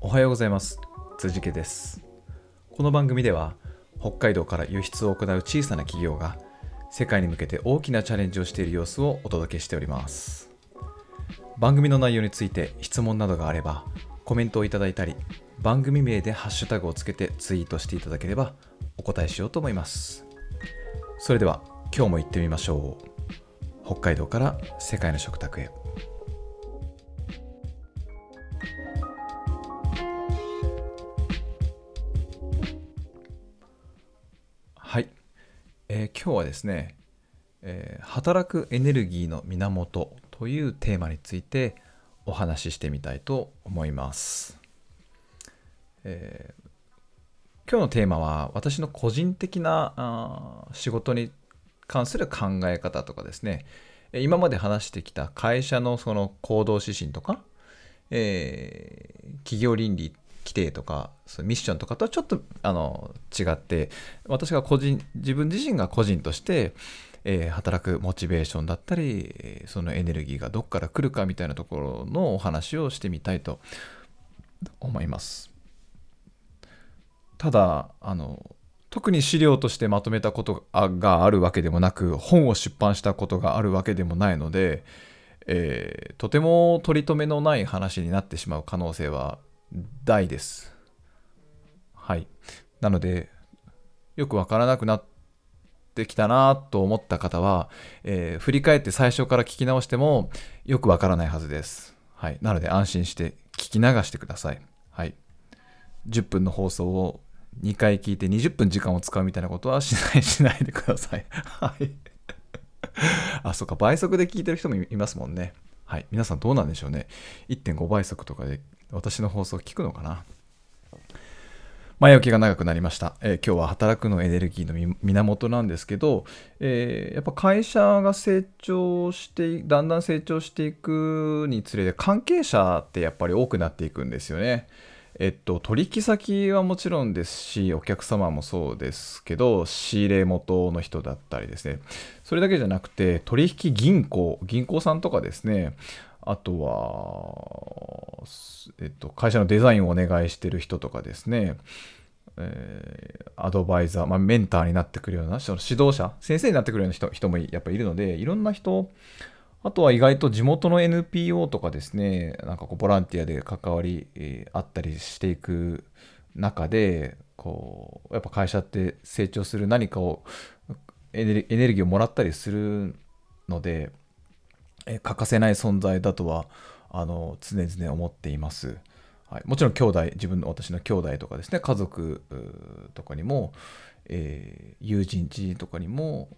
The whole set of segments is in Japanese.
おはようございます。辻家です。この番組では北海道から輸出を行う小さな企業が世界に向けて大きなチャレンジをしている様子をお届けしております。番組の内容について質問などがあればコメントをいただいたり番組名でハッシュタグをつけてツイートしていただければお答えしようと思います。それでは今日も行ってみましょう。北海道から世界の食卓へ。えー今日はですね、えー働くエネルギーの源というテーマについてお話ししてみたいと思います、えー今日のテーマは私の個人的なあ仕事に関する考え方とかですね。今まで話してきた会社のその行動指針とか、えー企業倫理規定とかそのミッションとかとはちょっとあの違って私が個人自分自身が個人として、えー働くモチベーションだったりそのエネルギーがどこから来るかみたいなところのお話をしてみたいと思います。ただあの特に資料としてまとめたことがあるわけでもなく本を出版したことがあるわけでもないので、えーとても取り留めのない話になってしまう可能性は大です。はい。なのでよくわからなくなってきたなと思った方は、えー振り返って最初から聞き直してもよくわからないはずです。はい。なので安心して聞き流してください。はい。10分の放送を2回聞いて20分時間を使うみたいなことはしないしないでください。はい。あ、そうか、倍速で聞いてる人もいますもんね。はい。皆さんどうなんでしょうね。1.5倍速とかで私の放送聞くのかな？前置きが長くなりました、えー今日は働くのエネルギーの源なんですけど、えーやっぱ会社が成長してだんだん成長していくにつれて関係者ってやっぱり多くなっていくんですよね。えっと、取引先はもちろんですしお客様もそうですけど仕入れ元の人だったりですね。それだけじゃなくて取引銀行銀行さんとかですねあとは、えっと、会社のデザインをお願いしてる人とかですね、えーアドバイザー、まあ、メンターになってくるようなその指導者先生になってくるような人人もやっぱいるのでいろんな人あとは意外と地元の NPO とかですねなんかこうボランティアで関わり、えーあったりしていく中でこうやっぱ会社って成長する何かをエネルギーをもらったりするので、え欠かせない存在だとはあの常々思っています。はい、もちろん兄弟自分の私の兄弟とかですね家族とかにも、えー友人知人とかにも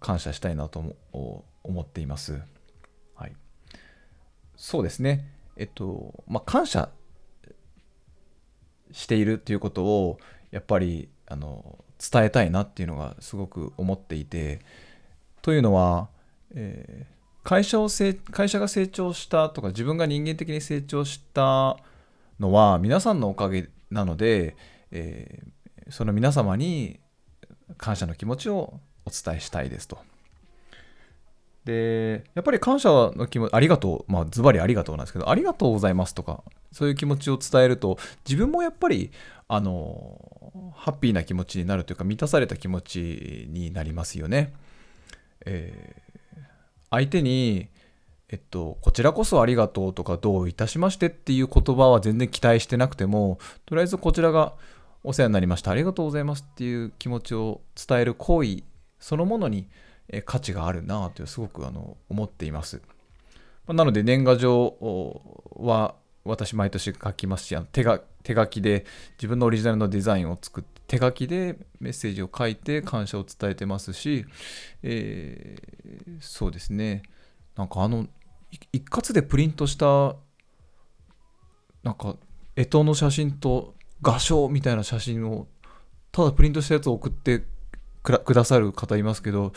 感謝したいなと思っています。はい、そうですねえっとまあ感謝しているっていうことをやっぱりあの伝えたいなっていうのがすごく思っていてというのは、えー会社をせ会社が成長したとか自分が人間的に成長したのは皆さんのおかげなので、えーその皆様に感謝の気持ちをお伝えしたいですと。でやっぱり感謝の気持ちありがとうまあズバリありがとうなんですけどありがとうございますとかそういう気持ちを伝えると自分もやっぱりあのハッピーな気持ちになるというか満たされた気持ちになりますよね。えー相手に、えっと、こちらこそありがとうとかどういたしましてっていう言葉は全然期待してなくてもとりあえずこちらがお世話になりましたありがとうございますっていう気持ちを伝える行為そのものに価値があるなというすごくあの思っています。なので年賀状は私毎年書きますし手が手書きで自分のオリジナルのデザインを作って手書きでメッセージを書いて感謝を伝えてますし、えーそうですね。なんかあのい一括でプリントしたなんか干支の写真と画商みたいな写真をただプリントしたやつを送ってくらくださる方いますけど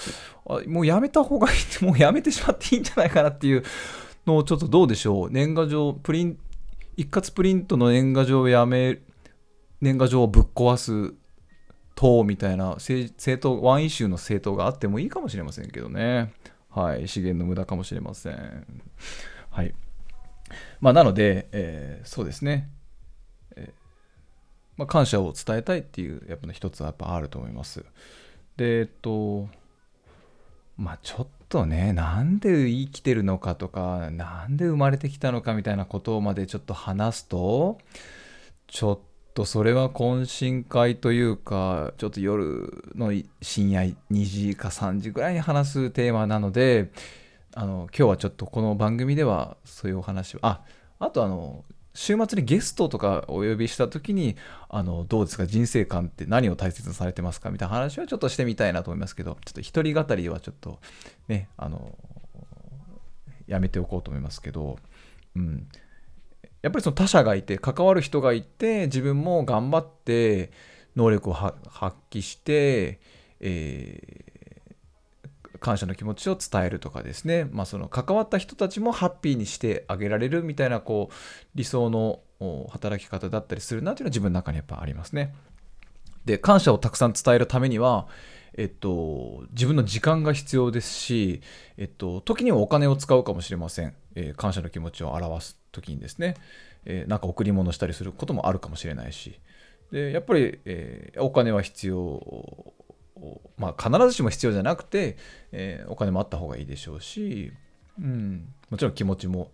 あもうやめた方がいいって もうやめてしまっていいんじゃないかなっていうのをちょっとどうでしょう。年賀状プリン一括プリントの年賀状をやめ年賀状をぶっ壊す党みたいな政党ワンイシューの政党があってもいいかもしれませんけどね。はい。資源の無駄かもしれません。はい。まあ、なので、えー、そうですね、えー、まあ、感謝を伝えたいっていうやっぱ、一つはやっぱあると思います。で、えっと、まあちょっとね、なんで生きてるのかとか、なんで生まれてきたのかみたいなことまでちょっと話すと、ちょっととそれは懇親会というか、ちょっと夜の深夜2時か3時ぐらいに話すテーマなので、あの今日はちょっとこの番組ではそういうお話を、あ、あとあの、週末にゲストとかお呼びした時にあのどうですか人生観って何を大切にされてますかみたいな話はちょっとしてみたいなと思いますけどちょっと一人語りはちょっとねあのやめておこうと思いますけど、うん、やっぱりその他者がいて関わる人がいて自分も頑張って能力を発揮して、え感謝の気持ちを伝えるとかですね、まあ、その関わった人たちもハッピーにしてあげられるみたいなこう理想の働き方だったりするなというのは自分の中にやっぱありますね。で感謝をたくさん伝えるためにはえっと、自分の時間が必要ですし、えっと、時にはお金を使うかもしれません。えー、感謝の気持ちを表す時にですね、えー、なんか贈り物したりすることもあるかもしれないし、でやっぱり、えー、お金は必要まあ、必ずしも必要じゃなくて、えー、お金もあった方がいいでしょうし、うん、もちろん気持ちも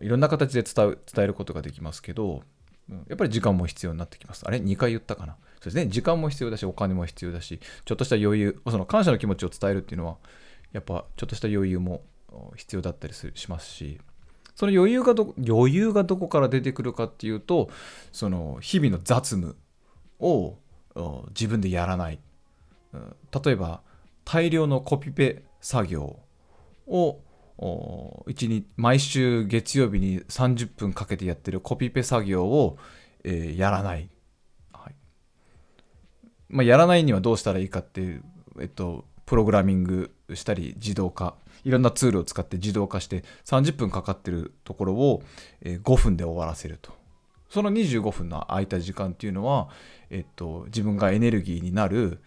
いろんな形で伝えることができますけど、うん、やっぱり時間も必要になってきます。あれ ?2 回言ったかな？そうですね。時間も必要だし、お金も必要だし、ちょっとした余裕、その感謝の気持ちを伝えるっていうのは、やっぱちょっとした余裕も必要だったりしますし、その余裕がど余裕がどこから出てくるかっていうと、その日々の雑務を自分でやらない。例えば大量のコピペ作業を1日毎週月曜日に30分かけてやってるコピペ作業を、えー、やらない、はい。まあ、やらないにはどうしたらいいかっていう、えっと、プログラミングしたり自動化いろんなツールを使って自動化して30分かかってるところを、え、5分で終わらせるとその25分の空いた時間っていうのは、えっと、自分がエネルギーになる、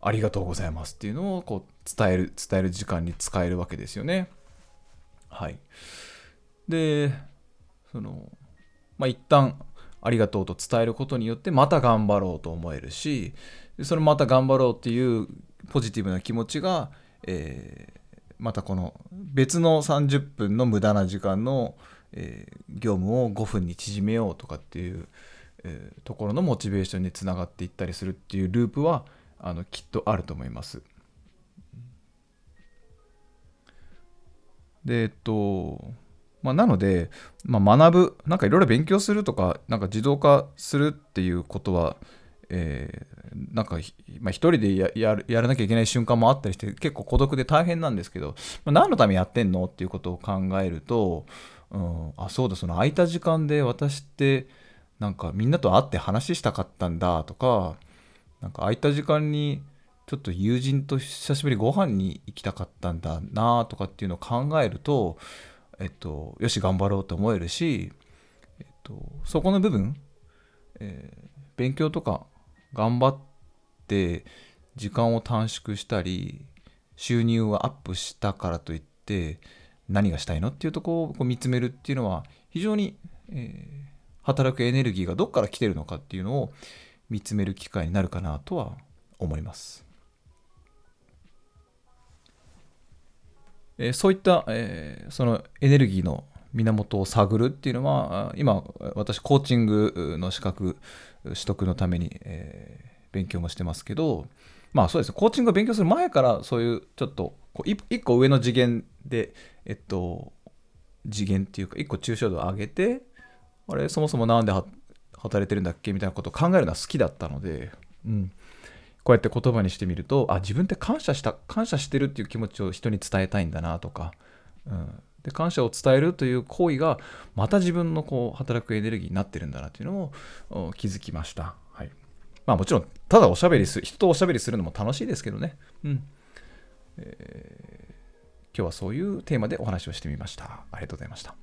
ありがとうございますっていうのをこう伝える伝える時間に使えるわけですよね。はい。で、その、まあ、一旦ありがとうと伝えることによってまた頑張ろうと思えるし、それまた頑張ろうっていうポジティブな気持ちが、えー、またこの別の30分の無駄な時間の、えー、業務を5分に縮めようとかっていう、えー、ところのモチベーションにつながっていったりするっていうループはあのきっとあると思います。で、えっと、まあ、なので、まあ、学ぶ、なんかいろいろ勉強するとか、なんか自動化するっていうことは、えー、なんか、まあ、一人でやややらなきゃいけない瞬間もあったりして、結構孤独で大変なんですけど、まあ、何のためやってんのっていうことを考えると、うん、あ、そうだ、その空いた時間で私って、なんかみんなと会って話したかったんだとか、なんか空いた時間にちょっと友人と久しぶりご飯に行きたかったんだなとかっていうのを考えると、えっと、よし頑張ろうと思えるし、えっと、そこの部分、えー、勉強とか頑張って時間を短縮したり収入をアップしたからといって何がしたいのっていうとこをこう見つめるっていうのは非常に、えー、働くエネルギーがどっから来てるのかっていうのを見つめる機会になるかなとは思います。え、そういった、えー、そのエネルギーの源を探るっていうのは今私コーチングの資格取得のために、えー、勉強もしてますけどまあそうですね。コーチングを勉強する前からそういうちょっとこう一個上の次元でえっと次元っていうか一個抽象度を上げてあれそもそもなんで働いてるんだっけみたいなことを考えるのは好きだったので、うん、こうやって言葉にしてみるとあ自分って感謝した感謝してるっていう気持ちを人に伝えたいんだなとか、うん、で感謝を伝えるという行為がまた自分のこう働くエネルギーになってるんだなというのを気づきました。はいまあ、もちろんただおしゃべりする人とおしゃべりするのも楽しいですけどね、うんえー、今日はそういうテーマでお話をしてみました。ありがとうございました。